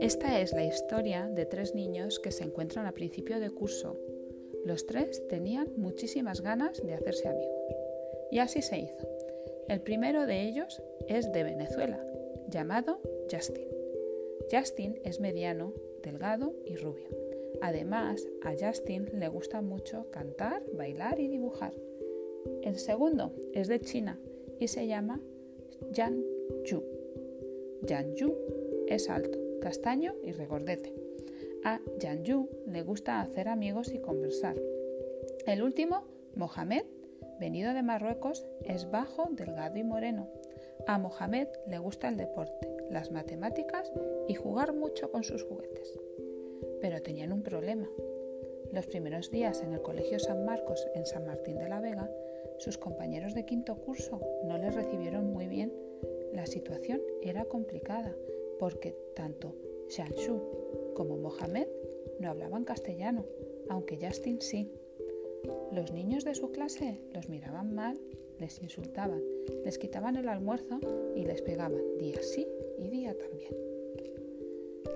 Esta es la historia de tres niños que se encuentran a principio de curso. Los tres tenían muchísimas ganas de hacerse amigos. Y así se hizo. El primero de ellos es de Venezuela, llamado Justin. Justin es mediano, delgado y rubio. Además, a Justin le gusta mucho cantar, bailar y dibujar. El segundo es de China y se llama Yan Yu. Yan Yu es alto, castaño y regordete. A Yan Yu le gusta hacer amigos y conversar. El último, Mohamed, venido de Marruecos, es bajo, delgado y moreno. A Mohamed le gusta el deporte, las matemáticas y jugar mucho con sus juguetes. Pero tenían un problema. Los primeros días en el Colegio San Marcos en San Martín de la Vega, sus compañeros de quinto curso no les recibieron muy bien. La situación era complicada porque tanto Shanshu como Mohamed no hablaban castellano, aunque Justin sí. Los niños de su clase los miraban mal, les insultaban, les quitaban el almuerzo y les pegaban día sí y día también.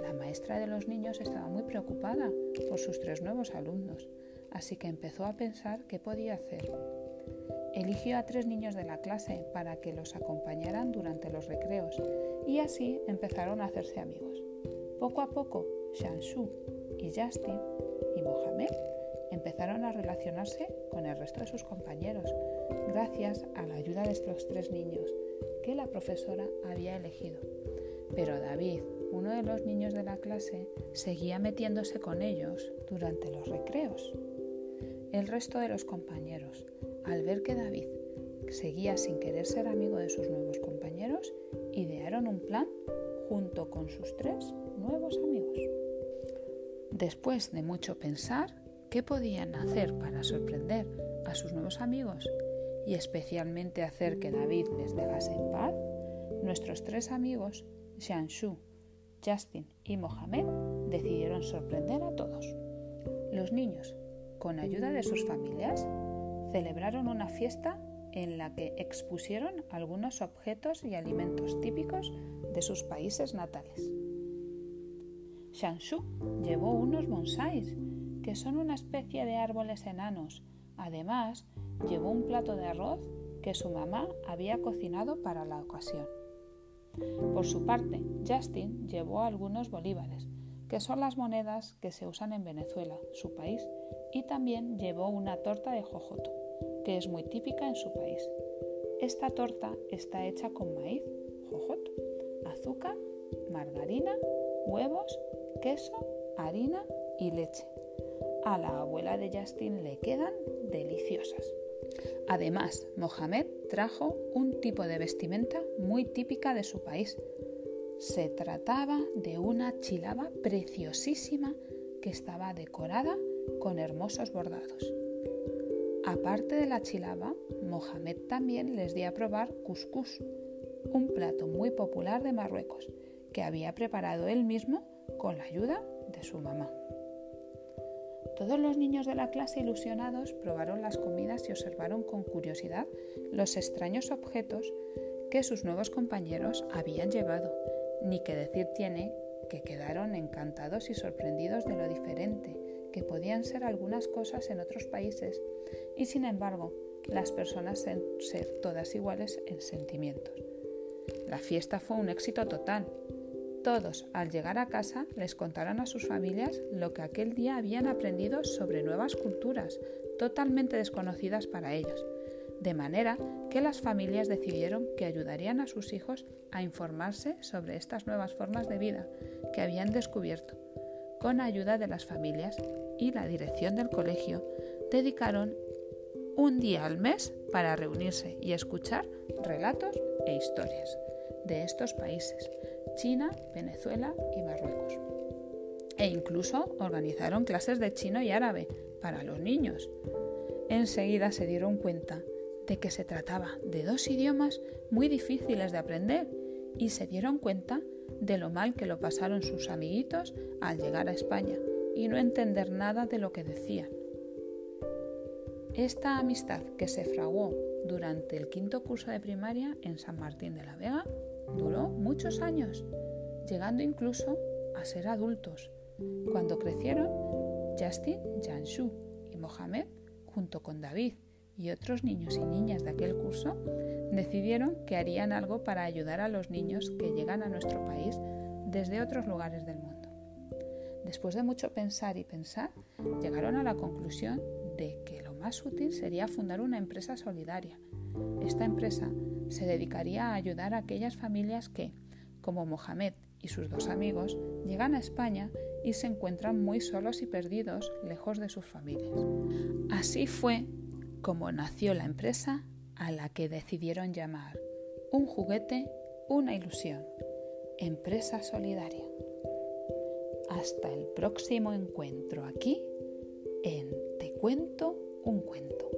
La maestra de los niños estaba muy preocupada por sus tres nuevos alumnos, así que empezó a pensar qué podía hacer. Eligió a tres niños de la clase para que los acompañaran durante los recreos y así empezaron a hacerse amigos. Poco a poco, Shanshu y Justin y Mohamed empezaron a relacionarse con el resto de sus compañeros, gracias a la ayuda de estos tres niños que la profesora había elegido. Pero David, uno de los niños de la clase, seguía metiéndose con ellos durante los recreos. El resto de los compañeros, al ver que David seguía sin querer ser amigo de sus nuevos compañeros, idearon un plan junto con sus tres nuevos amigos. Después de mucho pensar, qué podían hacer para sorprender a sus nuevos amigos y especialmente hacer que David les dejase en paz, nuestros tres amigos, Xianshu, Justin y Mohamed, decidieron sorprender a todos. Los niños, con ayuda de sus familias, celebraron una fiesta en la que expusieron algunos objetos y alimentos típicos de sus países natales. Shanshu llevó unos bonsáis que son una especie de árboles enanos. Además, llevó un plato de arroz que su mamá había cocinado para la ocasión. Por su parte, Justin llevó algunos bolívares, que son las monedas que se usan en Venezuela, su país, y también llevó una torta de jojoto, que es muy típica en su país. Esta torta está hecha con maíz, jojoto, azúcar, margarina, huevos, queso, harina y leche a la abuela de Justin le quedan deliciosas. Además, Mohamed trajo un tipo de vestimenta muy típica de su país. Se trataba de una chilaba preciosísima que estaba decorada con hermosos bordados. Aparte de la chilaba, Mohamed también les dio a probar couscous, un plato muy popular de Marruecos, que había preparado él mismo con la ayuda de su mamá. Todos los niños de la clase ilusionados probaron las comidas y observaron con curiosidad los extraños objetos que sus nuevos compañeros habían llevado. Ni que decir tiene que quedaron encantados y sorprendidos de lo diferente que podían ser algunas cosas en otros países y sin embargo las personas ser todas iguales en sentimientos. La fiesta fue un éxito total todos, al llegar a casa, les contaron a sus familias lo que aquel día habían aprendido sobre nuevas culturas, totalmente desconocidas para ellos, de manera que las familias decidieron que ayudarían a sus hijos a informarse sobre estas nuevas formas de vida que habían descubierto. Con ayuda de las familias y la dirección del colegio, dedicaron un día al mes para reunirse y escuchar relatos e historias de estos países, China, Venezuela y Marruecos. E incluso organizaron clases de chino y árabe para los niños. Enseguida se dieron cuenta de que se trataba de dos idiomas muy difíciles de aprender y se dieron cuenta de lo mal que lo pasaron sus amiguitos al llegar a España y no entender nada de lo que decían. Esta amistad que se fraguó durante el quinto curso de primaria en San Martín de la Vega duró muchos años, llegando incluso a ser adultos. Cuando crecieron, Justin, Janshu y Mohamed, junto con David y otros niños y niñas de aquel curso, decidieron que harían algo para ayudar a los niños que llegan a nuestro país desde otros lugares del mundo. Después de mucho pensar y pensar, llegaron a la conclusión de que más útil sería fundar una empresa solidaria. Esta empresa se dedicaría a ayudar a aquellas familias que, como Mohamed y sus dos amigos, llegan a España y se encuentran muy solos y perdidos lejos de sus familias. Así fue como nació la empresa a la que decidieron llamar Un juguete, una ilusión. Empresa solidaria. Hasta el próximo encuentro aquí en Te cuento un cuento.